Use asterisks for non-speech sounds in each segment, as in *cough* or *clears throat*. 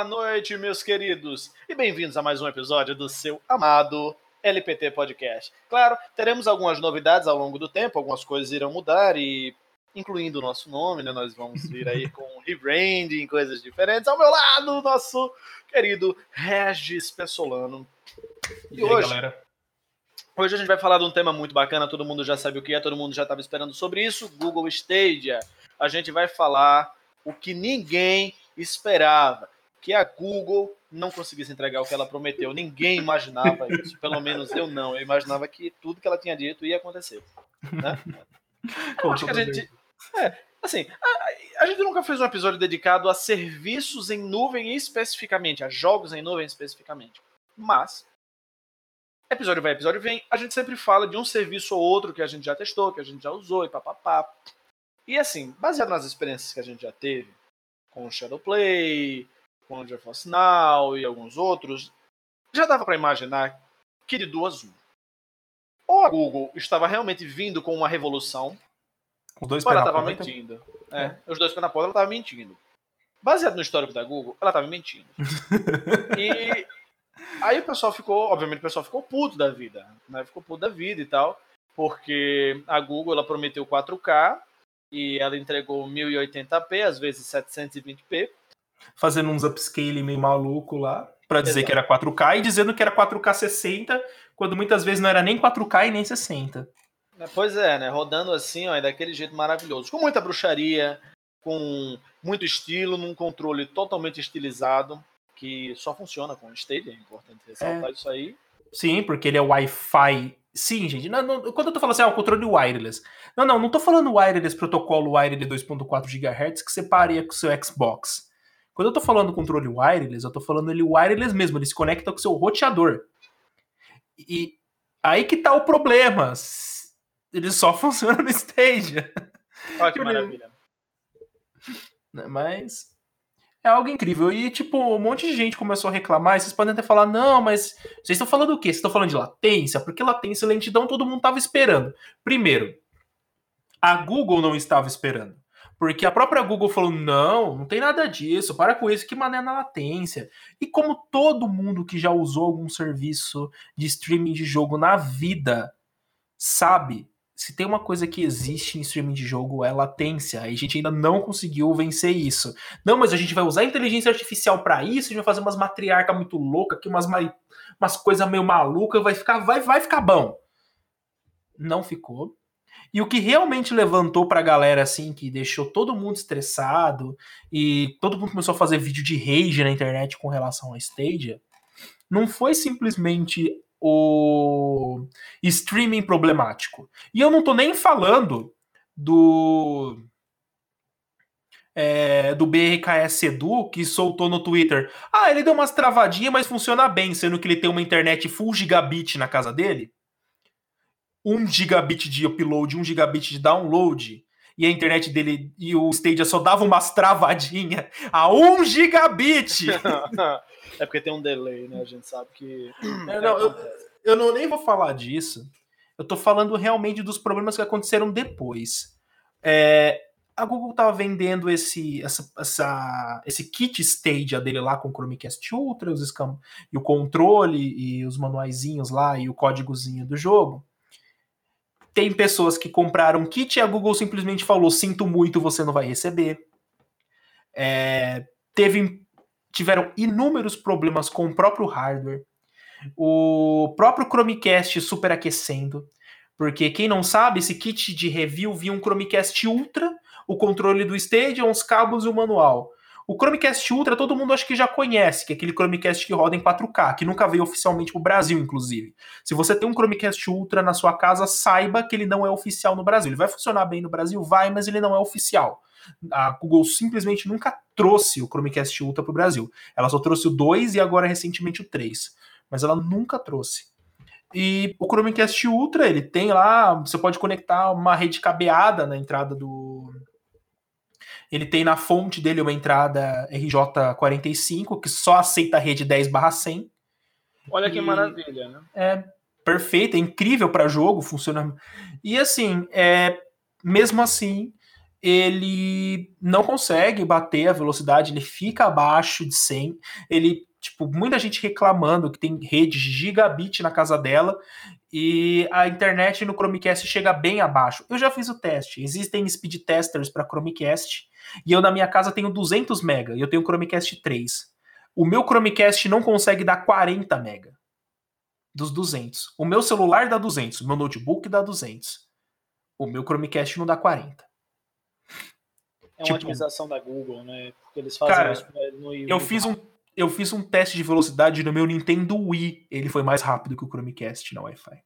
boa noite, meus queridos, e bem-vindos a mais um episódio do seu amado LPT Podcast. Claro, teremos algumas novidades ao longo do tempo, algumas coisas irão mudar e incluindo o nosso nome, né? Nós vamos vir aí *laughs* com rebranding, coisas diferentes. Ao meu lado, nosso querido Regis Pessolano. E, e aí, hoje, galera? Hoje a gente vai falar de um tema muito bacana, todo mundo já sabe o que é, todo mundo já estava esperando sobre isso, Google Stadia. A gente vai falar o que ninguém esperava, que a Google não conseguisse entregar o que ela prometeu. Ninguém imaginava isso, pelo menos eu não. Eu imaginava que tudo que ela tinha dito ia acontecer. Né? Eu acho que a gente. É, assim, a, a, gente nunca fez um episódio dedicado a serviços em nuvem especificamente, a jogos em nuvem especificamente. Mas, episódio vai, episódio vem, a gente sempre fala de um serviço ou outro que a gente já testou, que a gente já usou e papapá. E assim, baseado nas experiências que a gente já teve, com o Shadowplay, com o GeForce Now e alguns outros, já dava para imaginar que de duas uma. Ou a Google estava realmente vindo com uma revolução, os dois ou ela estava mentindo. É, é. Os dois pés na porta, ela estava mentindo. Baseado no histórico da Google, ela estava mentindo. *laughs* e aí o pessoal ficou, obviamente o pessoal ficou puto da vida, né? Ficou puto da vida e tal, porque a Google ela prometeu 4K e ela entregou 1080p, às vezes 720p. Fazendo uns upscaling meio maluco lá, para dizer que era 4K e dizendo que era 4K 60, quando muitas vezes não era nem 4K e nem 60. É, pois é, né? Rodando assim, ó, é daquele jeito maravilhoso. Com muita bruxaria, com muito estilo, num controle totalmente estilizado, que só funciona com o Stadia, é importante ressaltar é. isso aí. Sim, porque ele é Wi-Fi Sim, gente. Não, não, quando eu tô falando assim, ah, o controle wireless. Não, não, não tô falando wireless protocolo wireless 2.4 GHz que você pareia com o seu Xbox. Quando eu tô falando controle wireless, eu tô falando ele wireless mesmo, ele se conecta com o seu roteador. E aí que tá o problema. Ele só *laughs* funciona no Stadia. Olha que maravilha. Mas é algo incrível. E, tipo, um monte de gente começou a reclamar. E vocês podem até falar, não, mas vocês estão falando o quê? Vocês estão falando de latência? Porque latência e lentidão todo mundo estava esperando. Primeiro, a Google não estava esperando. Porque a própria Google falou: não, não tem nada disso, para com isso, que mané na latência. E como todo mundo que já usou algum serviço de streaming de jogo na vida sabe, se tem uma coisa que existe em streaming de jogo é latência. E a gente ainda não conseguiu vencer isso. Não, mas a gente vai usar inteligência artificial para isso, a gente vai fazer umas matriarcas muito loucas aqui, umas, umas coisas meio malucas, vai ficar, vai, vai ficar bom. Não ficou. E o que realmente levantou pra galera, assim, que deixou todo mundo estressado e todo mundo começou a fazer vídeo de rage na internet com relação a Stadia, não foi simplesmente o streaming problemático. E eu não tô nem falando do é, do BRKS Edu que soltou no Twitter. Ah, ele deu umas travadinhas, mas funciona bem, sendo que ele tem uma internet full gigabit na casa dele. 1 gigabit de upload, 1 gigabit de download. E a internet dele e o Stadia só dava umas travadinhas a 1 gigabit. *laughs* É porque tem um delay, né? A gente sabe que. É, não, eu, eu não nem vou falar disso. Eu tô falando realmente dos problemas que aconteceram depois. É, a Google tava vendendo esse, essa, essa, esse kit Stadia dele lá com o Chromecast Ultra, os e o controle, e os manuaizinhos lá, e o códigozinho do jogo. Tem pessoas que compraram kit e a Google simplesmente falou: sinto muito, você não vai receber. É, teve tiveram inúmeros problemas com o próprio hardware. O próprio Chromecast superaquecendo. Porque quem não sabe, esse kit de review vinha um Chromecast Ultra, o controle do Stadia, uns cabos e o manual. O Chromecast Ultra todo mundo acho que já conhece, que é aquele Chromecast que roda em 4K, que nunca veio oficialmente para o Brasil, inclusive. Se você tem um Chromecast Ultra na sua casa, saiba que ele não é oficial no Brasil. Ele vai funcionar bem no Brasil? Vai, mas ele não é oficial. A Google simplesmente nunca trouxe o Chromecast Ultra para o Brasil. Ela só trouxe o 2 e agora recentemente o 3. Mas ela nunca trouxe. E o Chromecast Ultra, ele tem lá, você pode conectar uma rede cabeada na entrada do. Ele tem na fonte dele uma entrada RJ45, que só aceita a rede 10/100. Olha que e maravilha, né? É perfeito, é incrível para jogo, funciona. E assim, é, mesmo assim, ele não consegue bater a velocidade, ele fica abaixo de 100. Ele, tipo, muita gente reclamando que tem rede gigabit na casa dela e a internet no Chromecast chega bem abaixo. Eu já fiz o teste. Existem speed testers para Chromecast e eu na minha casa tenho 200 mega e eu tenho Chromecast 3. O meu Chromecast não consegue dar 40 mega dos 200. O meu celular dá 200, o meu notebook dá 200. O meu Chromecast não dá 40. É uma tipo, otimização da Google, né? Porque eles fazem cara, isso no eu fiz um eu fiz um teste de velocidade no meu Nintendo Wii. Ele foi mais rápido que o Chromecast na Wi-Fi.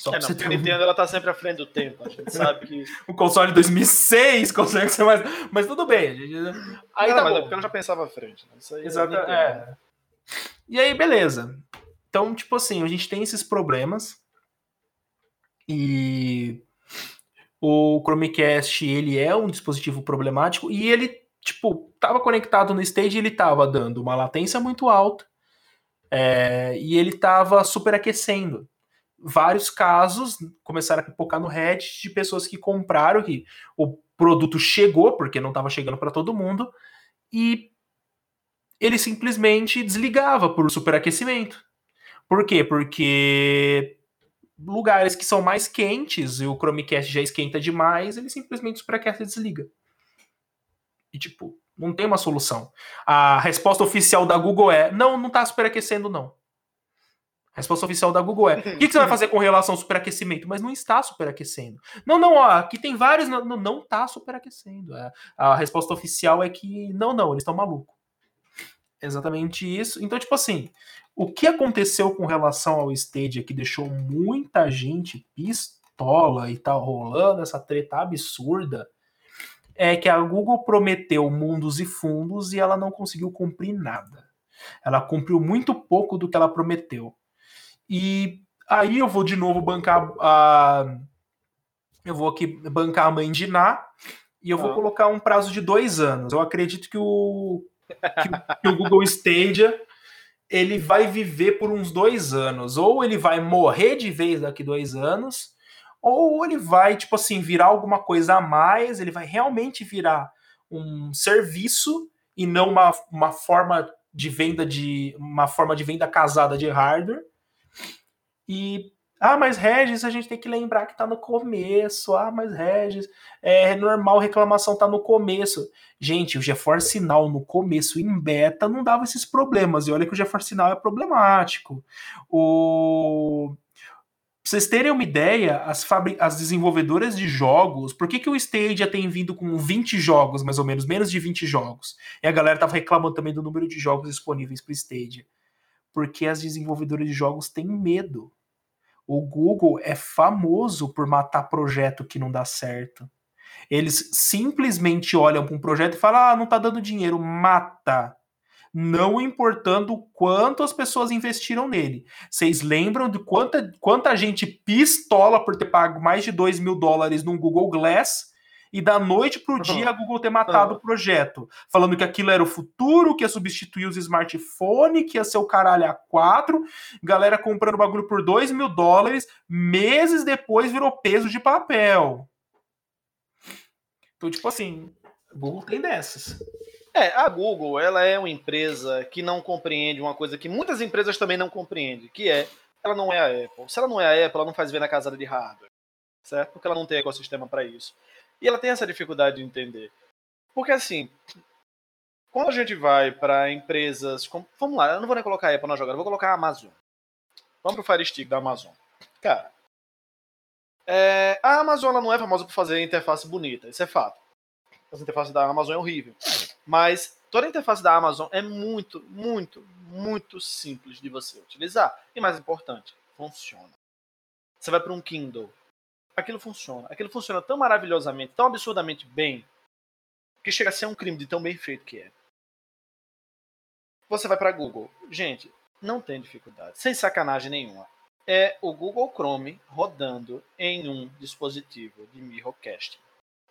Só é, não, a Nintendo ela tá sempre à frente do tempo. A gente sabe que. *laughs* o console de 2006 consegue ser mais. Mas tudo bem. Gente... Aí não, tá mas é porque eu já pensava à frente. Né? Isso aí Exato. É, é. E aí, beleza. Então, tipo assim, a gente tem esses problemas. E o Chromecast, ele é um dispositivo problemático e ele, tipo, tava conectado no stage e ele tava dando uma latência muito alta é, e ele tava superaquecendo. Vários casos começaram a pipocar no Reddit de pessoas que compraram, que o produto chegou, porque não estava chegando para todo mundo, e ele simplesmente desligava por superaquecimento. Por quê? Porque lugares que são mais quentes e o Chromecast já esquenta demais, ele simplesmente superaquece e desliga. E tipo, não tem uma solução. A resposta oficial da Google é: não, não tá superaquecendo, não. A resposta oficial da Google é: o que, que, você vai fazer com relação ao superaquecimento? Mas não está superaquecendo. Não, não, ó, aqui tem vários. Não, não, não tá superaquecendo. A, a resposta oficial é que não, não, eles estão malucos. Exatamente isso. Então, tipo assim, o que aconteceu com relação ao Stadia que deixou muita gente pistola e tá rolando essa treta absurda é que a Google prometeu mundos e fundos e ela não conseguiu cumprir nada. Ela cumpriu muito pouco do que ela prometeu. E aí eu vou de novo bancar a. Eu vou aqui bancar a mãe de Ná e eu vou ah. colocar um prazo de dois anos. Eu acredito que o, que, que o Google Stadia ele vai viver por uns dois anos. Ou ele vai morrer de vez daqui dois anos, ou ele vai, tipo assim, virar alguma coisa a mais, ele vai realmente virar um serviço e não uma, uma forma de venda de uma forma de venda casada de hardware. E ah, mas Regis, a gente tem que lembrar que tá no começo. Ah, mas Regis, é normal reclamação tá no começo. Gente, o GeForce Now no começo em beta não dava esses problemas. E olha que o GeForce Now é problemático. O Pra vocês terem uma ideia, as, fabri... as desenvolvedoras de jogos, por que, que o Stadia tem vindo com 20 jogos, mais ou menos, menos de 20 jogos? E a galera tava reclamando também do número de jogos disponíveis para Stadia. Porque as desenvolvedoras de jogos têm medo o Google é famoso por matar projeto que não dá certo. Eles simplesmente olham para um projeto e falam: ah, não está dando dinheiro, mata. Não importando quanto as pessoas investiram nele. Vocês lembram de quanta, quanta gente pistola por ter pago mais de 2 mil dólares num Google Glass e da noite para o dia a Google ter matado o projeto, falando que aquilo era o futuro, que ia substituir os smartphones, que ia ser o caralho a quatro, galera comprando bagulho por 2 mil dólares, meses depois virou peso de papel. Então, tipo assim, Google tem dessas. É, a Google, ela é uma empresa que não compreende uma coisa que muitas empresas também não compreendem, que é, ela não é a Apple. Se ela não é a Apple, ela não faz venda casada de hardware, certo? Porque ela não tem ecossistema para isso. E ela tem essa dificuldade de entender. Porque assim, quando a gente vai para empresas. Como, vamos lá, eu não vou nem colocar a Apple na jogada, vou colocar a Amazon. Vamos pro Fire Stick da Amazon. Cara, é, a Amazon não é famosa por fazer interface bonita, isso é fato. A interface da Amazon é horrível. Mas toda a interface da Amazon é muito, muito, muito simples de você utilizar. E mais importante, funciona. Você vai para um Kindle, aquilo funciona. Aquilo funciona tão maravilhosamente, tão absurdamente bem, que chega a ser um crime de tão bem feito que é. Você vai para Google. Gente, não tem dificuldade, sem sacanagem nenhuma. É o Google Chrome rodando em um dispositivo de Mirrorcast.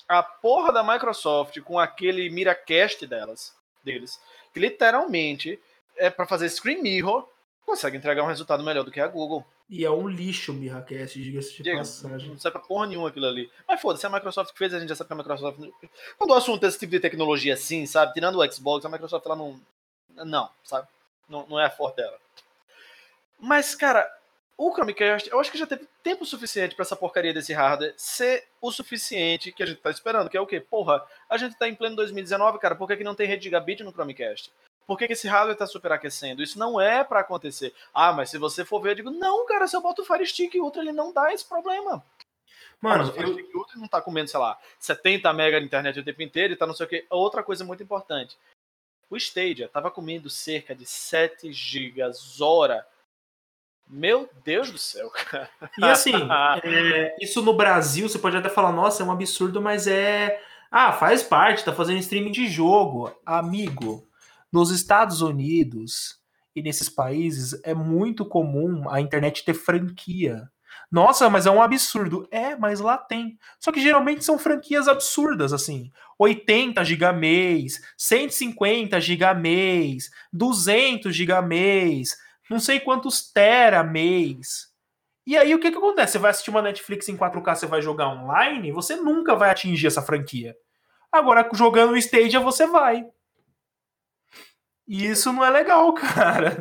A porra da Microsoft com aquele Miracast delas, deles, que literalmente é para fazer Screen Mirror consegue entregar um resultado melhor do que a Google. E é um lixo o Miracast, diga-se de Diego, passagem. Não serve pra porra nenhuma aquilo ali. Mas foda-se, a Microsoft que fez, a gente já sabe que a Microsoft. Quando o assunto é esse tipo de tecnologia assim, sabe? Tirando o Xbox, a Microsoft ela não. Não, sabe? Não, não é a forte dela. Mas, cara, o Chromecast, eu acho que já teve tempo suficiente pra essa porcaria desse hardware ser o suficiente que a gente tá esperando, que é o quê? Porra, a gente tá em pleno 2019, cara, por que, que não tem rede gigabit no Chromecast? Por que, que esse hardware tá superaquecendo? Isso não é pra acontecer. Ah, mas se você for ver, eu digo, não, cara, se eu boto o Fire Stick Ultra, ele não dá esse problema. Mano, o Fire eu, Stick Ultra não tá comendo, sei lá, 70 mega de internet o tempo inteiro e tá não sei o quê. Outra coisa muito importante. O Stadia tava comendo cerca de 7 gigas hora. Meu Deus do céu, cara. E assim, é, isso no Brasil, você pode até falar, nossa, é um absurdo, mas é. Ah, faz parte, tá fazendo streaming de jogo. Amigo, nos Estados Unidos e nesses países é muito comum a internet ter franquia. Nossa, mas é um absurdo. É, mas lá tem. Só que geralmente são franquias absurdas, assim. 80 GB mês, 150 GB mês, 200 GB mês, não sei quantos tera mês. E aí o que, que acontece? Você vai assistir uma Netflix em 4K, você vai jogar online, você nunca vai atingir essa franquia. Agora, jogando o Stadia, você vai. E isso não é legal, *laughs* cara.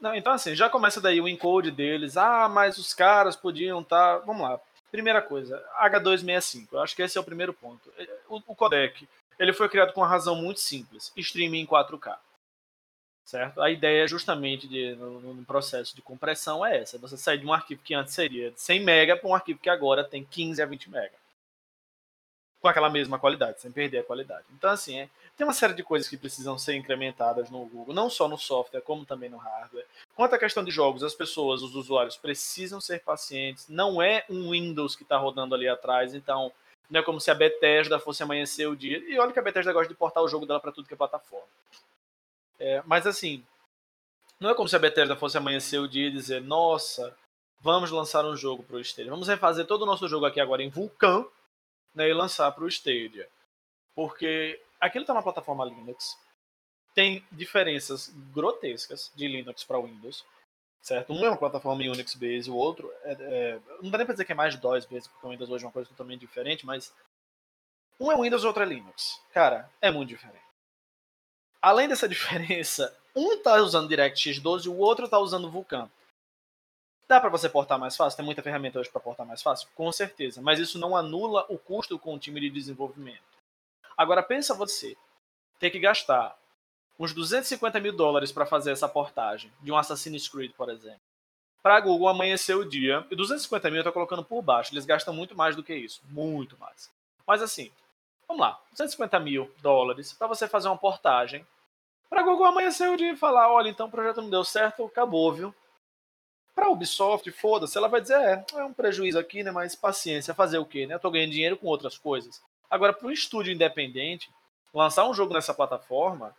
Não, então assim, já começa daí o encode deles. Ah, mas os caras podiam estar. Tá... Vamos lá. Primeira coisa, H265. Eu acho que esse é o primeiro ponto. O, o codec, ele foi criado com uma razão muito simples: streaming em 4K. Certo? A ideia justamente de, no, no, processo de compressão é essa: você sair de um arquivo que antes seria de 100 MB para um arquivo que agora tem 15 a 20 MB. Com aquela mesma qualidade, sem perder a qualidade. Então, assim, é, tem uma série de coisas que precisam ser incrementadas no Google, não só no software, como também no hardware. Quanto à questão de jogos, as pessoas, os usuários, precisam ser pacientes. Não é um Windows que está rodando ali atrás, então não é como se a Bethesda fosse amanhecer o dia. E olha que a Bethesda gosta de portar o jogo dela para tudo que é plataforma. É, mas assim, não é como se a Bethesda fosse amanhecer o dia e dizer: nossa, vamos lançar um jogo para o Stadia. Vamos refazer todo o nosso jogo aqui agora em Vulkan né, e lançar para o Stadia. Porque aquilo está na plataforma Linux. Tem diferenças grotescas de Linux para Windows. Certo? Um é uma plataforma Unix base, o outro é, é, não dá nem para dizer que é mais DOS base, porque o Windows hoje é uma coisa totalmente diferente, mas um é Windows, outro é Linux. Cara, é muito diferente. Além dessa *laughs* diferença, um está usando DirectX 12 e o outro está usando Vulkan. Dá para você portar mais fácil? Tem muita ferramenta hoje para portar mais fácil? Com certeza. Mas isso não anula o custo com o time de desenvolvimento. Agora pensa você ter que gastar uns 250 mil dólares para fazer essa portagem de um Assassin's Creed, por exemplo. Para a Google amanhecer o dia, e 250 mil eu estou colocando por baixo, eles gastam muito mais do que isso, muito mais. Mas assim, vamos lá, 250 mil dólares para você fazer uma portagem. Para a Google amanhecer o dia e falar, olha, então o projeto não deu certo, acabou, viu? Para a Ubisoft, foda-se, ela vai dizer, é, é um prejuízo aqui, né, mas paciência, fazer o quê, né? Eu tô ganhando dinheiro com outras coisas. Agora, para um estúdio independente, lançar um jogo nessa plataforma,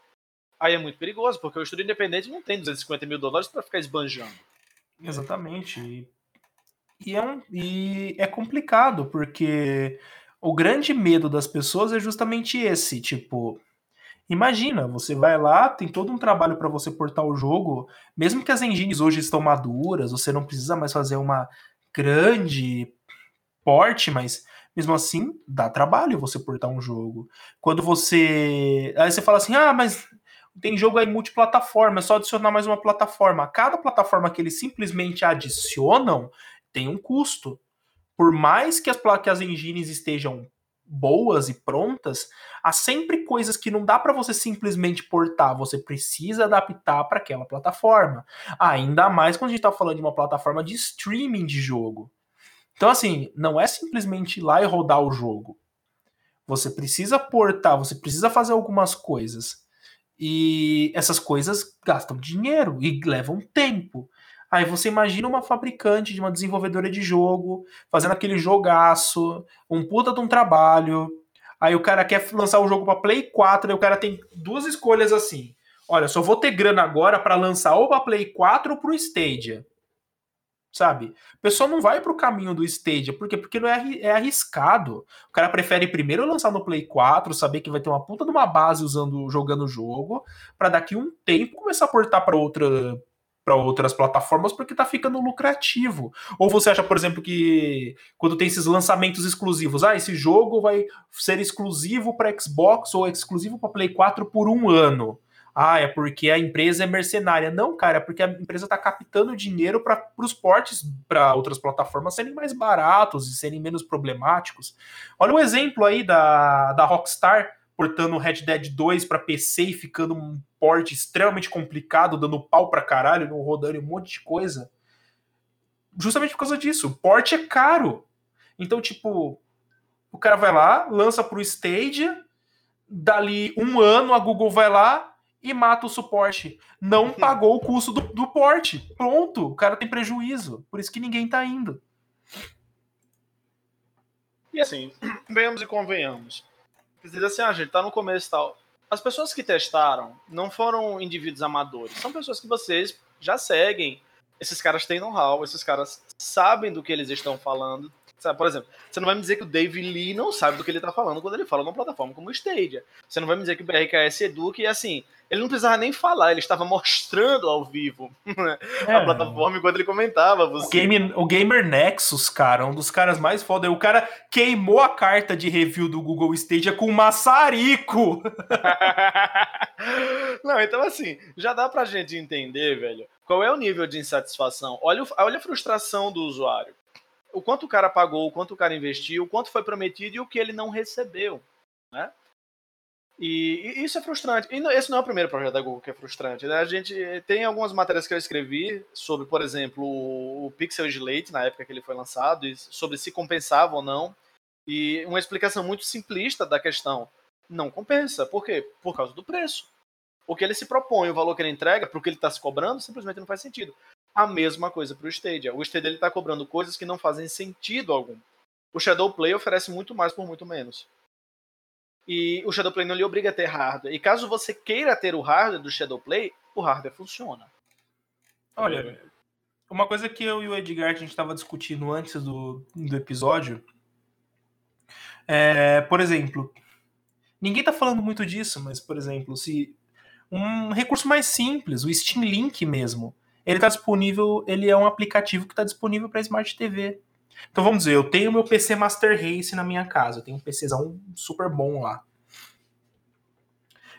aí é muito perigoso, porque o estúdio independente não tem 250 mil dólares para ficar esbanjando. Exatamente. E é, um, e é complicado, porque o grande medo das pessoas é justamente esse, tipo, imagina, você vai lá, tem todo um trabalho para você portar o jogo, mesmo que as engines hoje estão maduras, você não precisa mais fazer uma grande porte, mas mesmo assim, dá trabalho você portar um jogo. Quando você. Aí você fala assim: ah, mas tem jogo aí multiplataforma, é só adicionar mais uma plataforma. Cada plataforma que eles simplesmente adicionam tem um custo. Por mais que as, que as engines estejam boas e prontas, há sempre coisas que não dá para você simplesmente portar, você precisa adaptar para aquela plataforma. Ainda mais quando a gente está falando de uma plataforma de streaming de jogo. Então, assim, não é simplesmente ir lá e rodar o jogo. Você precisa portar, você precisa fazer algumas coisas. E essas coisas gastam dinheiro e levam tempo. Aí você imagina uma fabricante de uma desenvolvedora de jogo fazendo aquele jogaço, um puta de um trabalho. Aí o cara quer lançar o jogo para Play 4, aí o cara tem duas escolhas assim. Olha, só vou ter grana agora para lançar ou para Play 4 ou pro Stadia sabe? O pessoal não vai pro caminho do Stadia, por quê? Porque não é, é arriscado. O cara prefere primeiro lançar no Play 4, saber que vai ter uma puta de uma base usando jogando o jogo, para daqui um tempo começar a portar para outra para outras plataformas porque tá ficando lucrativo. Ou você acha, por exemplo, que quando tem esses lançamentos exclusivos, ah, esse jogo vai ser exclusivo para Xbox ou exclusivo para Play 4 por um ano. Ah, é porque a empresa é mercenária. Não, cara, é porque a empresa está captando dinheiro para os portes para outras plataformas serem mais baratos e serem menos problemáticos. Olha o exemplo aí da, da Rockstar portando Red Dead 2 para PC e ficando um porte extremamente complicado, dando pau para caralho, não rodando um monte de coisa. Justamente por causa disso. O porte é caro. Então, tipo, o cara vai lá, lança pro Stadia, dali um ano a Google vai lá e mata o suporte. Não pagou o custo do, do porte. Pronto, o cara tem prejuízo. Por isso que ninguém tá indo. E assim, *clears throat* venhamos e convenhamos. Dizer assim, ah, gente, tá no começo e tal. As pessoas que testaram não foram indivíduos amadores, são pessoas que vocês já seguem. Esses caras têm know-how, esses caras sabem do que eles estão falando, Sabe, por exemplo, você não vai me dizer que o Dave Lee não sabe do que ele está falando quando ele fala numa plataforma como o Stadia. Você não vai me dizer que o BRKS educa e assim, ele não precisava nem falar, ele estava mostrando ao vivo *laughs* né, é. a plataforma enquanto ele comentava. Você. O, Game, o Gamer Nexus, cara, um dos caras mais foda. O cara queimou a carta de review do Google Stadia com maçarico. *laughs* não, então assim, já dá pra gente entender, velho, qual é o nível de insatisfação. Olha, olha a frustração do usuário o quanto o cara pagou, o quanto o cara investiu, o quanto foi prometido e o que ele não recebeu, né? E, e, isso é frustrante. E esse não é o primeiro projeto da Google que é frustrante. Né? A gente tem algumas matérias que eu escrevi sobre, por exemplo, o Pixel Slate, na época que ele foi lançado, e sobre se compensava ou não. E uma explicação muito simplista da questão. Não compensa. Por quê? Por causa do preço. O que ele se propõe, o valor que ele entrega, para o que ele está se cobrando, simplesmente não faz sentido a mesma coisa para o Stadia. O Stadia está cobrando coisas que não fazem sentido algum. O Shadow Play oferece muito mais por muito menos. E o Shadow Play não lhe obriga a ter hardware. E caso você queira ter o hardware do Shadow Play, o hardware funciona. Olha, uma coisa que eu e o Edgar a gente estava discutindo antes do, do episódio é, por exemplo, ninguém está falando muito disso, mas, por exemplo, se um recurso mais simples, o Steam Link mesmo, ele está disponível, ele é um aplicativo que está disponível para Smart TV. Então vamos dizer, eu tenho meu PC Master Race na minha casa, eu tenho um PCzão super bom lá.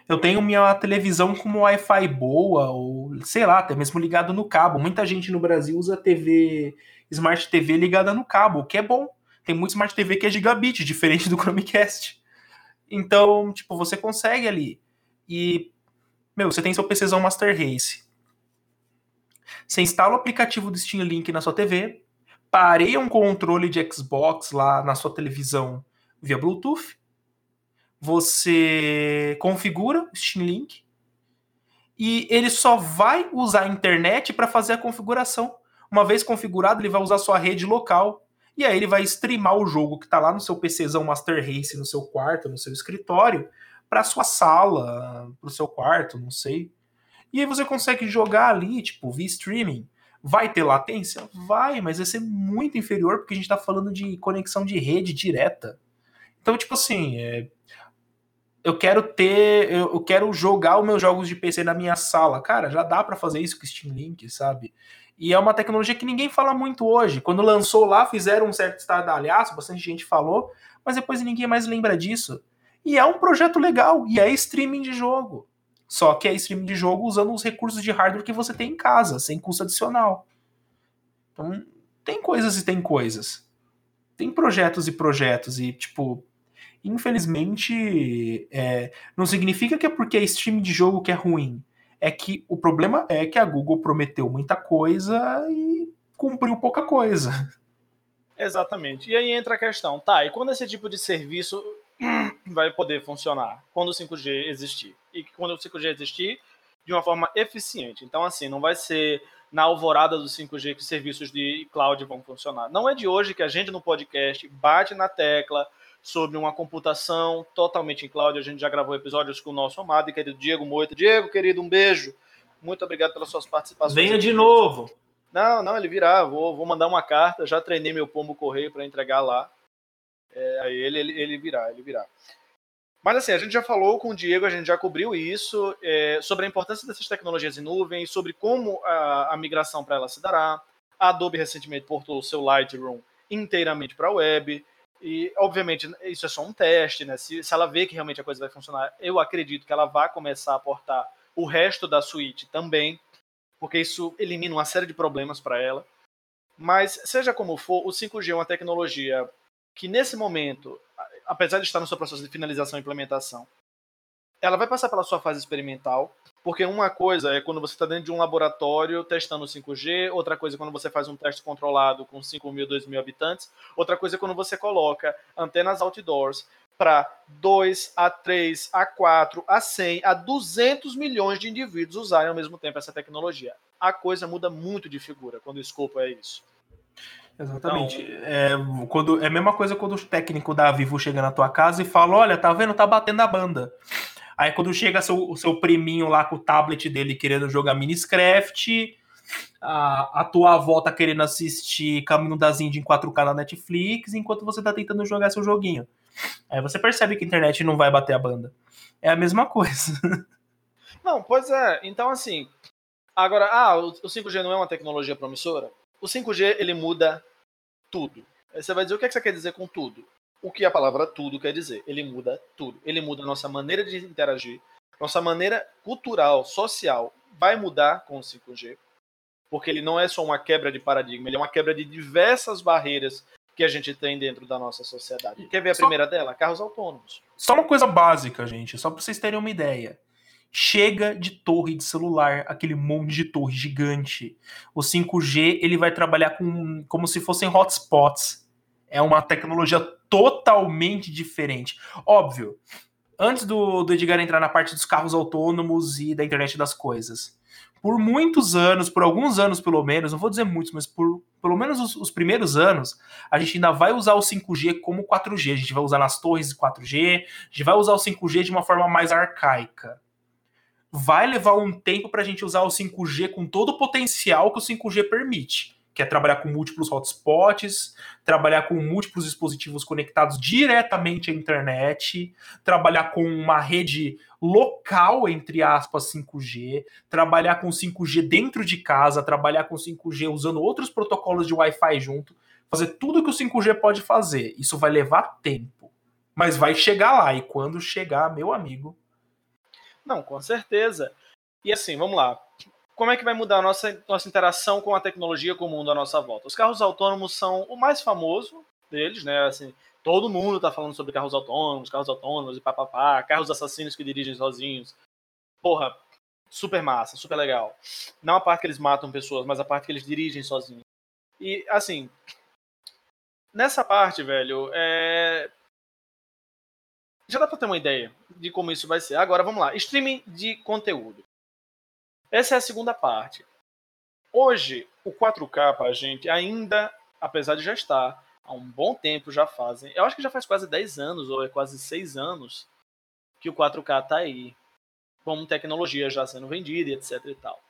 Eu tenho minha televisão com Wi-Fi boa, ou sei lá, até mesmo ligado no cabo. Muita gente no Brasil usa TV, Smart TV ligada no cabo, o que é bom. Tem muito Smart TV que é gigabit, *laughs* diferente do Chromecast. Então, tipo, você consegue ali. E, meu, você tem seu PCzão Master Race. Você instala o aplicativo do Steam Link na sua TV, pareia um controle de Xbox lá na sua televisão via Bluetooth, você configura o Steam Link e ele só vai usar a internet para fazer a configuração. Uma vez configurado, ele vai usar sua rede local e aí ele vai streamar o jogo que está lá no seu PCzão Master Race, no seu quarto, no seu escritório, para sua sala, para o seu quarto, não sei. E aí você consegue jogar ali, tipo, via streaming. Vai ter latência? Vai, mas vai ser muito inferior porque a gente está falando de conexão de rede direta. Então, tipo assim, é... eu quero ter, eu quero jogar os meus jogos de PC na minha sala. Cara, já dá para fazer isso com Steam Link, sabe? E é uma tecnologia que ninguém fala muito hoje. Quando lançou lá, fizeram um certo estardalhaço, bastante gente falou, mas depois ninguém mais lembra disso. E é um projeto legal, e é streaming de jogo. Só que é streaming de jogo usando os recursos de hardware que você tem em casa, sem custo adicional. Então, tem coisas e tem coisas. Tem projetos e projetos, e, tipo, infelizmente, é, não significa que é porque é streaming de jogo que é ruim. É que o problema é que a Google prometeu muita coisa e cumpriu pouca coisa. Exatamente. E aí entra a questão, tá, e quando esse tipo de serviço vai poder funcionar quando o 5G existir. E quando o 5G existir, de uma forma eficiente. Então, assim, não vai ser na alvorada do 5G que os serviços de cloud vão funcionar. Não é de hoje que a gente no podcast bate na tecla sobre uma computação totalmente em cloud. A gente já gravou episódios com o nosso amado e querido Diego Moita. Diego, querido, um beijo. Muito obrigado pelas suas participações. Venha de novo. Não, não, ele virá. Vou, vou mandar uma carta. Já treinei meu pombo correio para entregar lá. É, aí ele, ele, ele virá, ele virá. Mas assim, a gente já falou com o Diego, a gente já cobriu isso, é, sobre a importância dessas tecnologias em nuvem, sobre como a, a migração para ela se dará. A Adobe recentemente portou o seu Lightroom inteiramente para a web. E, obviamente, isso é só um teste, né? Se, se ela vê que realmente a coisa vai funcionar, eu acredito que ela vai começar a portar o resto da suíte também, porque isso elimina uma série de problemas para ela. Mas, seja como for, o 5G é uma tecnologia que, nesse momento, apesar de estar no seu processo de finalização e implementação, ela vai passar pela sua fase experimental, porque uma coisa é quando você está dentro de um laboratório testando 5G, outra coisa é quando você faz um teste controlado com 5 mil, 2 mil habitantes, outra coisa é quando você coloca antenas outdoors para 2 a 3 a 4 a 100 a 200 milhões de indivíduos usarem ao mesmo tempo essa tecnologia. A coisa muda muito de figura quando o escopo é isso. Exatamente. Então, é, quando, é a mesma coisa quando o técnico da Vivo chega na tua casa e fala: Olha, tá vendo? Tá batendo a banda. Aí quando chega seu, o seu priminho lá com o tablet dele querendo jogar Miniscraft, a, a tua avó tá querendo assistir Caminho das Índias em 4K na Netflix, enquanto você tá tentando jogar seu joguinho. Aí você percebe que a internet não vai bater a banda. É a mesma coisa. *laughs* Não, pois é. Então, assim. Agora, ah, o 5G não é uma tecnologia promissora? O 5G ele muda tudo. Aí você vai dizer o que, é que você quer dizer com tudo? o que a palavra tudo quer dizer. Ele muda tudo. Ele muda a nossa maneira de interagir, nossa maneira cultural, social, vai mudar com o 5G, porque ele não é só uma quebra de paradigma, ele é uma quebra de diversas barreiras que a gente tem dentro da nossa sociedade. Quer ver a só, primeira dela? Carros autônomos. Só uma coisa básica, gente, só para vocês terem uma ideia. Chega de torre de celular, aquele monte de torre gigante. O 5G ele vai trabalhar com, como se fossem hotspots. É uma tecnologia totalmente diferente. Óbvio, antes do, do Edgar entrar na parte dos carros autônomos e da internet das coisas, por muitos anos, por alguns anos pelo menos, não vou dizer muitos, mas por pelo menos os, os, primeiros anos, a gente ainda vai usar o 5G como 4G. A gente vai usar nas torres 4G, a gente vai usar o 5G de uma forma mais arcaica. Vai levar um tempo para a gente usar o 5G com todo o potencial que o 5G permite que é trabalhar com múltiplos hotspots, trabalhar com múltiplos dispositivos conectados diretamente à internet, trabalhar com uma rede local, entre aspas, 5G, trabalhar com 5G dentro de casa, trabalhar com 5G usando outros protocolos de Wi-Fi junto, fazer tudo que o 5G pode fazer. Isso vai levar tempo, mas vai chegar lá, e quando chegar, meu amigo. Não, com certeza. E assim, vamos lá como é que vai mudar a nossa, nossa interação com a tecnologia, com o mundo à nossa volta? Os carros autônomos são o mais famoso deles, né? Assim, todo mundo está falando sobre carros autônomos, carros autônomos e papapá, carros assassinos que dirigem sozinhos. Porra, super massa, super legal. Não a parte que eles matam pessoas, mas a parte que eles dirigem sozinhos. E, assim, nessa parte, velho, é... já dá pra ter uma ideia de como isso vai ser. Agora, vamos lá. Streaming de conteúdo. Essa é a segunda parte. Hoje, o 4K para a gente ainda, apesar de já estar há um bom tempo, já fazem. Eu acho que já faz quase 10 anos, ou é quase 6 anos, que o 4K está aí. Como tecnologia já sendo vendida etc e tal.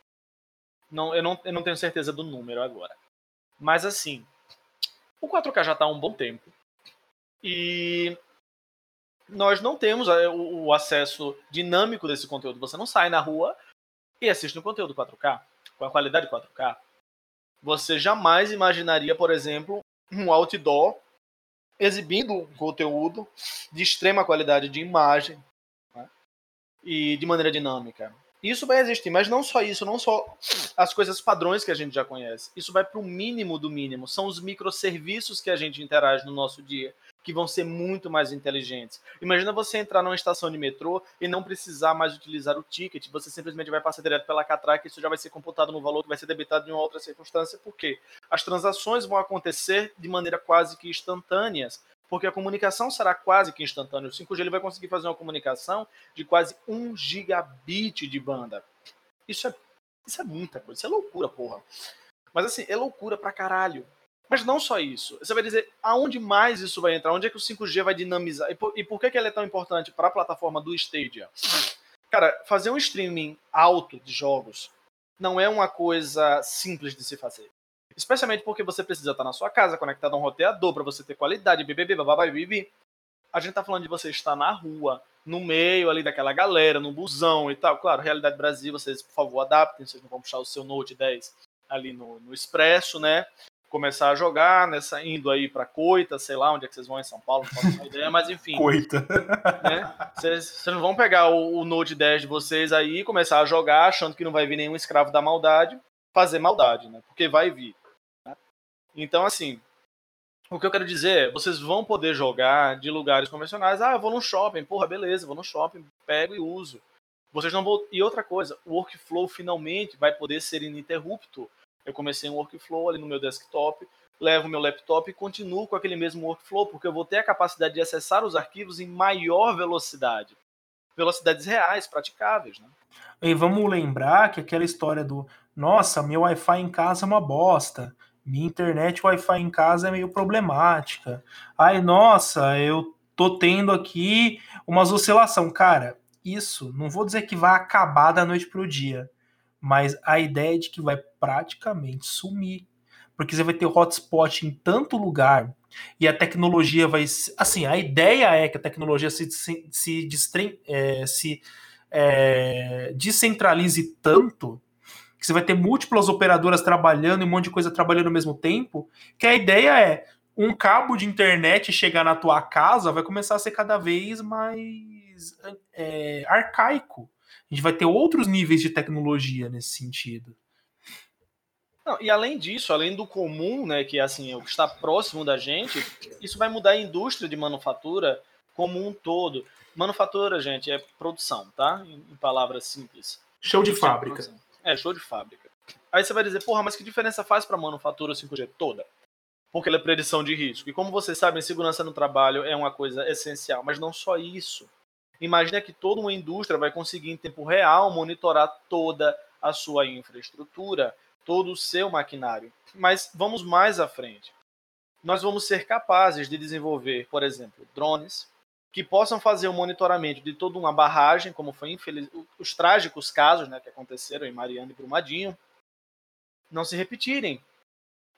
Não, eu, não, eu não tenho certeza do número agora. Mas assim, o 4K já está há um bom tempo. E nós não temos é, o acesso dinâmico desse conteúdo. Você não sai na rua e assiste um conteúdo 4K, com a qualidade 4K, você jamais imaginaria, por exemplo, um outdoor exibindo um conteúdo de extrema qualidade de imagem né? e de maneira dinâmica. Isso vai existir, mas não só isso, não só as coisas padrões que a gente já conhece. Isso vai para o mínimo do mínimo. São os microserviços que a gente interage no nosso dia que vão ser muito mais inteligentes. Imagina você entrar numa estação de metrô e não precisar mais utilizar o ticket, você simplesmente vai passar direto pela catraca e isso já vai ser computado no valor que vai ser debitado em uma outra circunstância, porque as transações vão acontecer de maneira quase que instantâneas, porque a comunicação será quase que instantânea. O 5G ele vai conseguir fazer uma comunicação de quase 1 gigabit de banda. Isso é, isso é muita coisa, isso é loucura, porra. Mas assim, é loucura pra caralho. Mas não só isso. Você vai dizer aonde mais isso vai entrar, onde é que o 5G vai dinamizar e por, e por que, que ele é tão importante para a plataforma do Stadia? Cara, fazer um streaming alto de jogos não é uma coisa simples de se fazer. Especialmente porque você precisa estar na sua casa, conectado a um roteador, para você ter qualidade, bbb, bababá, bibi. A gente tá falando de você estar na rua, no meio ali daquela galera, no busão e tal. Claro, realidade Brasil, vocês, por favor, adaptem, vocês não vão puxar o seu Note 10 ali no, no Expresso, né? Começar a jogar, nessa, indo aí para Coita, sei lá onde é que vocês vão em São Paulo, não faço ideia, mas enfim. Coita. Né? Vocês, vocês não vão pegar o, o Note 10 de vocês aí e começar a jogar achando que não vai vir nenhum escravo da maldade fazer maldade, né? Porque vai vir. Né? Então, assim, o que eu quero dizer é, vocês vão poder jogar de lugares convencionais. Ah, eu vou no shopping, porra, beleza, vou no shopping, pego e uso. Vocês não vão. E outra coisa, o workflow finalmente vai poder ser ininterrupto. Eu comecei um workflow ali no meu desktop, levo meu laptop e continuo com aquele mesmo workflow, porque eu vou ter a capacidade de acessar os arquivos em maior velocidade. Velocidades reais, praticáveis, né? E vamos lembrar que aquela história do nossa, meu Wi-Fi em casa é uma bosta minha internet Wi-Fi em casa é meio problemática. Ai, nossa, eu tô tendo aqui umas oscilação. Cara, isso não vou dizer que vai acabar da noite pro dia, mas a ideia é de que vai praticamente sumir. Porque você vai ter hotspot em tanto lugar e a tecnologia vai. Assim, a ideia é que a tecnologia se, se, se, é, se é, descentralize tanto que você vai ter múltiplas operadoras trabalhando e um monte de coisa trabalhando ao mesmo tempo, que a ideia é um cabo de internet chegar na tua casa vai começar a ser cada vez mais é, arcaico. A gente vai ter outros níveis de tecnologia nesse sentido. Não, e além disso, além do comum, né, que assim, é o que está próximo da gente, isso vai mudar a indústria de manufatura como um todo. Manufatura, gente, é produção, tá? Em, em palavras simples. Show de fábrica. É, show de fábrica. Aí você vai dizer, porra, mas que diferença faz para a manufatura 5G toda? Porque ela é predição de risco. E como vocês sabem, segurança no trabalho é uma coisa essencial, mas não só isso. Imagina que toda uma indústria vai conseguir em tempo real monitorar toda a sua infraestrutura, todo o seu maquinário. Mas vamos mais à frente. Nós vamos ser capazes de desenvolver, por exemplo, drones, que possam fazer o monitoramento de toda uma barragem, como foi infeliz... os trágicos casos né, que aconteceram em Mariana e Brumadinho, não se repetirem.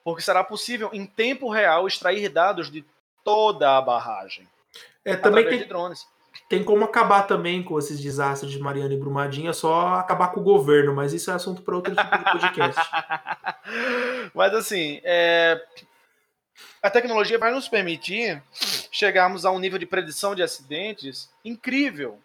Porque será possível, em tempo real, extrair dados de toda a barragem. É, também tem, drones. Tem como acabar também com esses desastres de Mariana e Brumadinho, é só acabar com o governo, mas isso é assunto para outro tipo de podcast. *laughs* mas assim, é, a tecnologia vai nos permitir chegarmos a um nível de predição de acidentes incrível,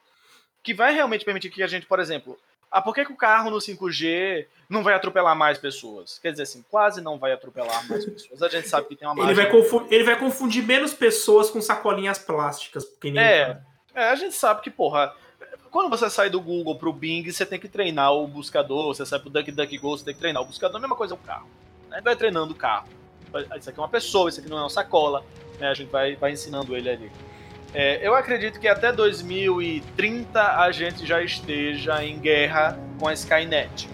que vai realmente permitir que a gente, por exemplo, ah, por que, que o carro no 5G não vai atropelar mais pessoas? Quer dizer assim, quase não vai atropelar mais pessoas. A gente sabe que tem uma ele vai, confundir, ele vai confundir menos pessoas com sacolinhas plásticas. É, é, a gente sabe que, porra, quando você sai do Google pro Bing, você tem que treinar o buscador, você sai pro DuckDuckGo, você tem que treinar o buscador, a mesma coisa é o carro. Né? Vai treinando o carro. Isso aqui é uma pessoa, isso aqui não é uma sacola. Né? A gente vai, vai ensinando ele ali. É, eu acredito que até 2030 a gente já esteja em guerra com a Skynet.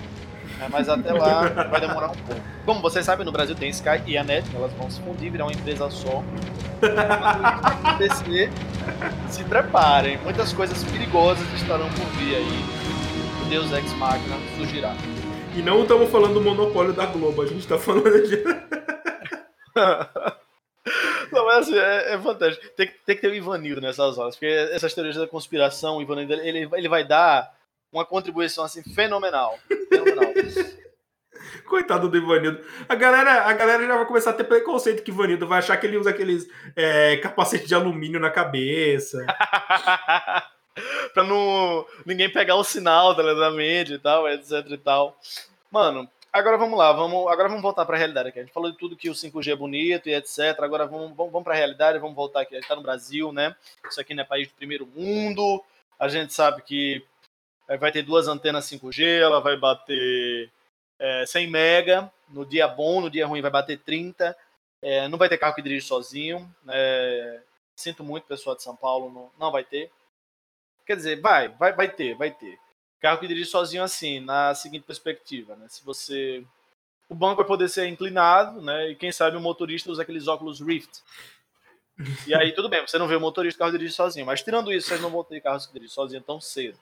É, mas até lá vai demorar um pouco. Como vocês sabem, no Brasil tem Sky e a Net, elas vão se fundir, virar uma empresa só. Acontecer, se preparem. Muitas coisas perigosas estarão por vir aí. O Deus Ex Machina surgirá. E não estamos falando do monopólio da Globo, a gente está falando de. Não, mas assim, é, é fantástico. Tem, tem, que ter o Ivanildo nessas horas, porque essas teorias da conspiração, o Ivanildo, ele, ele vai dar uma contribuição assim fenomenal. Fenomenal. *laughs* Coitado do Ivanildo. A galera, a galera já vai começar a ter preconceito que o Ivanildo vai achar que ele usa aqueles é, capacete de alumínio na cabeça. *laughs* pra não ninguém pegar o sinal da mídia e tal, etc e tal. Mano, Agora vamos lá, vamos, agora vamos voltar para a realidade aqui. A gente falou de tudo que o 5G é bonito e etc. Agora vamos, vamos, vamos para a realidade, vamos voltar aqui. A gente está no Brasil, né? Isso aqui não é país do primeiro mundo. A gente sabe que vai ter duas antenas 5G, ela vai bater é, 100 mega. No dia bom, no dia ruim vai bater 30. É, não vai ter carro que dirige sozinho. É, sinto muito, pessoal de São Paulo, não, não vai ter. Quer dizer, vai, vai, vai ter, vai ter. Carro que dirige sozinho assim, na seguinte perspectiva, né? Se você o banco vai poder ser inclinado, né? E quem sabe o motorista usa aqueles óculos Rift. E aí tudo bem, você não vê o motorista, o carro dirige sozinho. Mas tirando isso, vocês não vão ter carros que dirigem sozinho tão cedo.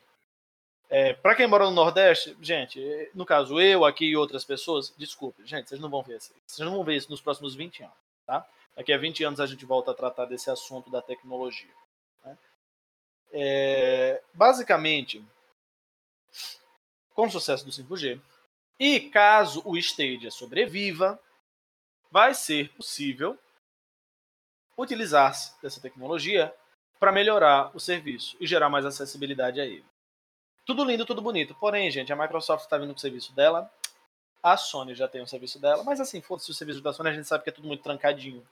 É, para quem mora no Nordeste, gente, no caso eu aqui e outras pessoas, desculpe, gente, vocês não vão ver isso. Vocês não vão ver isso nos próximos 20 anos, tá? Daqui a 20 anos a gente volta a tratar desse assunto da tecnologia. Né? É, basicamente, com o sucesso do 5G, e caso o Stadia sobreviva, vai ser possível utilizar-se dessa tecnologia para melhorar o serviço e gerar mais acessibilidade a ele. Tudo lindo, tudo bonito. Porém, gente, a Microsoft está vindo com o serviço dela, a Sony já tem o serviço dela, mas assim, foda-se o serviço da Sony, a gente sabe que é tudo muito trancadinho.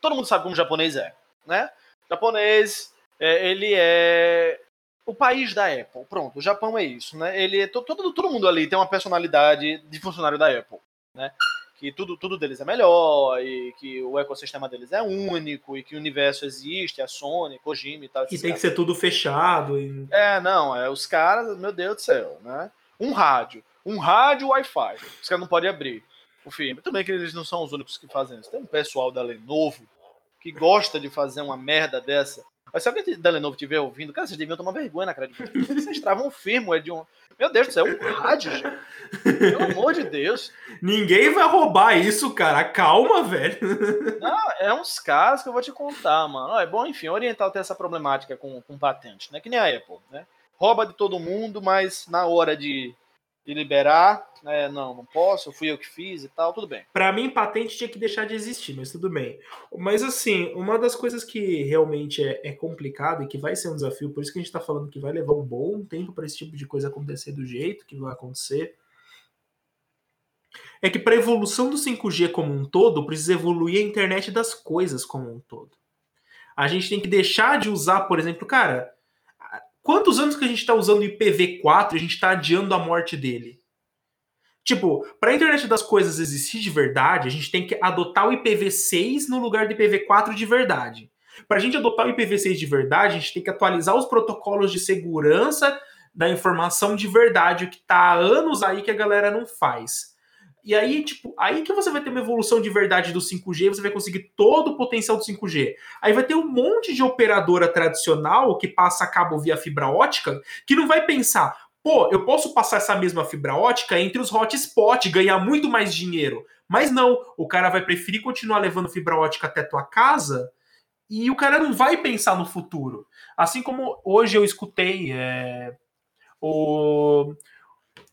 Todo mundo sabe como o japonês é, né? O japonês, é, ele é o país da Apple. Pronto, o Japão é isso, né? Ele é todo, todo mundo ali tem uma personalidade de funcionário da Apple, né? Que tudo, tudo deles é melhor e que o ecossistema deles é único e que o universo existe, a Sony, Kojima e tal. E tem caras. que ser tudo fechado. E... É, não, é os caras, meu Deus do céu, né? Um rádio, um rádio Wi-Fi. Os caras não podem abrir o filme. Também que eles não são os únicos que fazem isso. Tem um pessoal da Lenovo que gosta de fazer uma merda dessa mas se alguém da Lenovo estiver ouvindo, cara, vocês deviam tomar vergonha na cara de vocês. Vocês travam um firmware de um. Meu Deus do céu, é um rádio, gente. Pelo amor de Deus. Ninguém vai roubar isso, cara. Calma, velho. Não, é uns casos que eu vou te contar, mano. É bom, enfim, Oriental tem essa problemática com, com patente, né? Que nem a Apple, né? Rouba de todo mundo, mas na hora de de liberar, é, não, não posso, fui eu que fiz e tal, tudo bem. Para mim, patente tinha que deixar de existir, mas tudo bem. Mas assim, uma das coisas que realmente é, é complicado e que vai ser um desafio, por isso que a gente está falando que vai levar um bom tempo para esse tipo de coisa acontecer do jeito que vai acontecer, é que para a evolução do 5G como um todo, precisa evoluir a internet das coisas como um todo. A gente tem que deixar de usar, por exemplo, cara, Quantos anos que a gente está usando o IPv4 e a gente está adiando a morte dele? Tipo, para a internet das coisas existir de verdade, a gente tem que adotar o IPv6 no lugar do IPv4 de verdade. Para a gente adotar o IPv6 de verdade, a gente tem que atualizar os protocolos de segurança da informação de verdade, o que está há anos aí que a galera não faz. E aí, tipo, aí que você vai ter uma evolução de verdade do 5G, você vai conseguir todo o potencial do 5G. Aí vai ter um monte de operadora tradicional que passa cabo via fibra ótica, que não vai pensar, pô, eu posso passar essa mesma fibra ótica entre os hotspots, ganhar muito mais dinheiro. Mas não, o cara vai preferir continuar levando fibra ótica até tua casa e o cara não vai pensar no futuro. Assim como hoje eu escutei é, o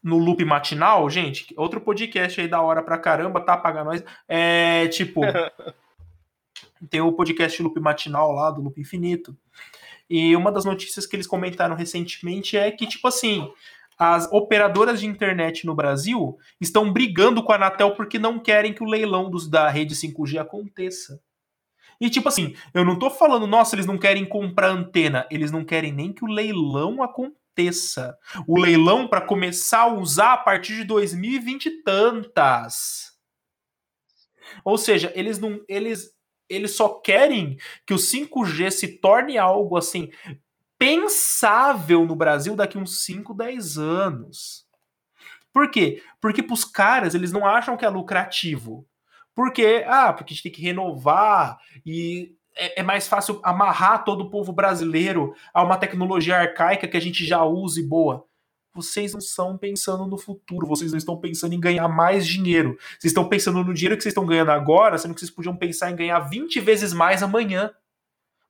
no loop matinal, gente, outro podcast aí da hora pra caramba, tá? Paga nós. É tipo. *laughs* tem o podcast Loop Matinal lá, do Loop Infinito. E uma das notícias que eles comentaram recentemente é que, tipo assim, as operadoras de internet no Brasil estão brigando com a Anatel porque não querem que o leilão dos, da rede 5G aconteça. E tipo assim, eu não tô falando, nossa, eles não querem comprar antena, eles não querem nem que o leilão aconteça aconteça. O leilão para começar a usar a partir de 2020 e tantas. Ou seja, eles não eles eles só querem que o 5G se torne algo assim pensável no Brasil daqui uns 5, 10 anos. Por quê? Porque para os caras eles não acham que é lucrativo. Porque, ah, porque a gente tem que renovar e é, é, mais fácil amarrar todo o povo brasileiro a uma tecnologia arcaica que a gente já usa e boa. Vocês não estão pensando no futuro, vocês não estão pensando em ganhar mais dinheiro. Vocês estão pensando no dinheiro que vocês estão ganhando agora, sendo que vocês podiam pensar em ganhar 20 vezes mais amanhã.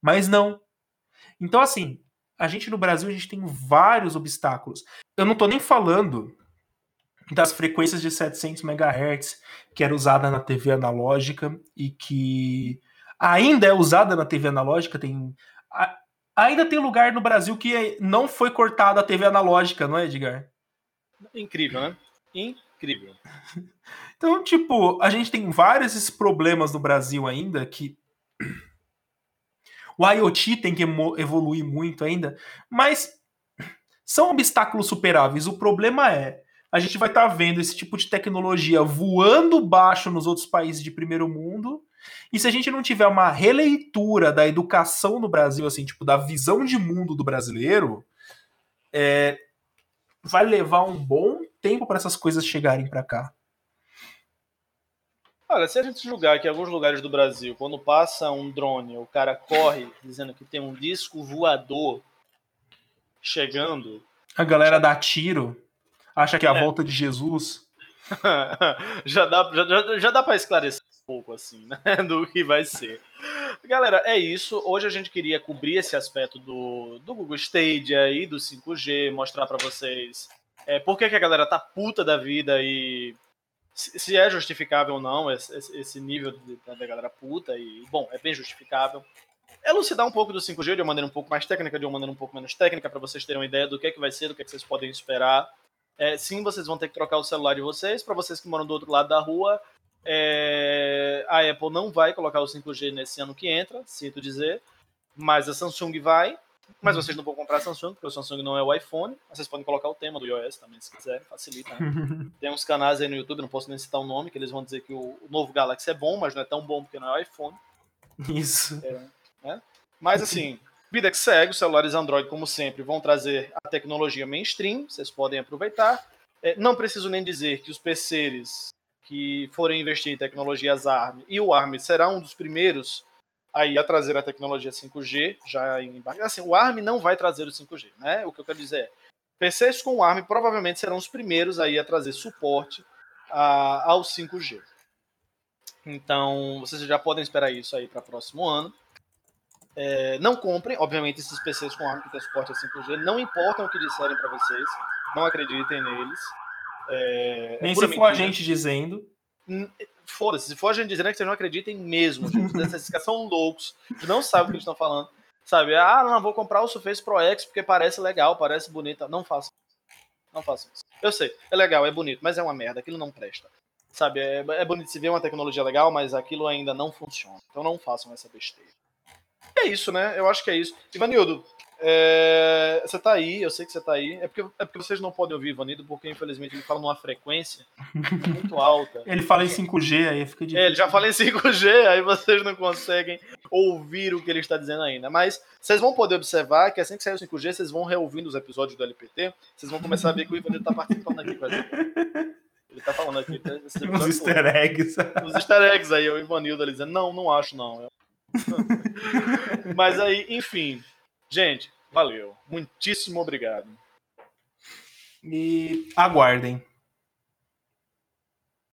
Mas não. Então, assim, a gente no Brasil a gente tem vários obstáculos. Eu não estou nem falando das frequências de 700 MHz que era usada na TV analógica e que ainda é usada na TV analógica, tem ainda tem lugar no Brasil que não foi cortada a TV analógica, não é, Edgar? Incrível, né? Incrível. *laughs* Então, tipo, a gente tem vários esses problemas no Brasil ainda que o IoT tem que evoluir muito ainda, mas são obstáculos superáveis. O problema é, a gente vai estar tá vendo esse tipo de tecnologia voando baixo nos outros países de primeiro mundo e se a gente não tiver uma releitura da educação no Brasil, assim, tipo, da visão de mundo do brasileiro, é, vai levar um bom tempo para essas coisas chegarem para cá. Olha, se a gente julgar que em alguns lugares do Brasil, quando passa um drone, o cara corre dizendo que tem um disco voador chegando. A galera dá tiro, acha que é a é. volta de Jesus. *laughs* já dá, já, já dá para esclarecer pouco assim, né? *laughs* Do que vai ser. Galera, é isso. Hoje a gente queria cobrir esse aspecto do, do Google Stadia e do 5G, mostrar para vocês é, por que, que, a galera tá puta da vida e se, é justificável ou não esse, nível da galera puta. E, bom, é bem justificável. Elucidar um pouco do 5G de uma maneira um pouco mais técnica, de uma maneira um pouco menos técnica, para vocês terem uma ideia do que é que vai ser, do que, é que vocês podem esperar. É, sim, vocês vão ter que trocar o celular de vocês. Para vocês que moram do outro lado da rua, é, a Apple não vai colocar o 5G nesse ano que entra, sinto dizer, mas a Samsung vai. Mas vocês não vão comprar a Samsung, porque o Samsung não é o iPhone. Vocês podem colocar o tema do iOS também, se quiserem, facilita. Né? *laughs* Tem uns canais aí no YouTube, não posso nem citar o nome, que eles vão dizer que o novo Galaxy é bom, mas não é tão bom porque não é o iPhone. Isso. É, né? Mas assim, vida que segue, os celulares Android, como sempre, vão trazer a tecnologia mainstream, vocês podem aproveitar. É, não preciso nem dizer que os PCs que forem investir em tecnologias ARM, e o ARM será um dos primeiros aí a trazer a tecnologia 5G, já em assim, o ARM não vai trazer o 5G, né? O que eu quero dizer é, PCs com ARM provavelmente serão os primeiros aí a trazer suporte a, ao 5G. Então, vocês já podem esperar isso aí para próximo ano. É, não comprem, obviamente, esses PCs com ARM que tem suporte a 5G. Não importam o que disserem para vocês, não acreditem neles. É, Nem é se for a gente dizendo. Foda-se, se for a gente dizendo é que vocês não acreditem mesmo. Gente. Esses caras *laughs* são loucos, não sabem o que eles estão falando. Sabe, ah, não, vou comprar o Surface Pro X porque parece legal, parece bonito. Não façam. Não façam isso. Eu sei, é legal, é bonito, mas é uma merda, aquilo não presta. Sabe, é, é bonito se ver uma tecnologia legal, mas aquilo ainda não funciona. Então não façam essa besteira. É isso, né? Eu acho que é isso. Ivanildo, é, você tá aí, eu sei que você tá aí. É porque, é porque vocês não podem ouvir Ivanildo, porque infelizmente ele fala numa frequência muito alta. *laughs* ele fala em 5G, aí fica difícil. É, ele já fala em 5G, aí vocês não conseguem ouvir o que ele está dizendo ainda. Mas vocês vão poder observar que assim que sair o 5G, vocês vão reouvindo os episódios do LPT, vocês vão começar a ver que o Ivanildo tá participando aqui com a gente. Ele tá falando aqui. Os easter eggs. Os easter eggs aí, o Ivanildo ali dizendo, não, não acho não. *laughs* Mas aí, enfim. Gente, valeu. Muitíssimo obrigado. E aguardem.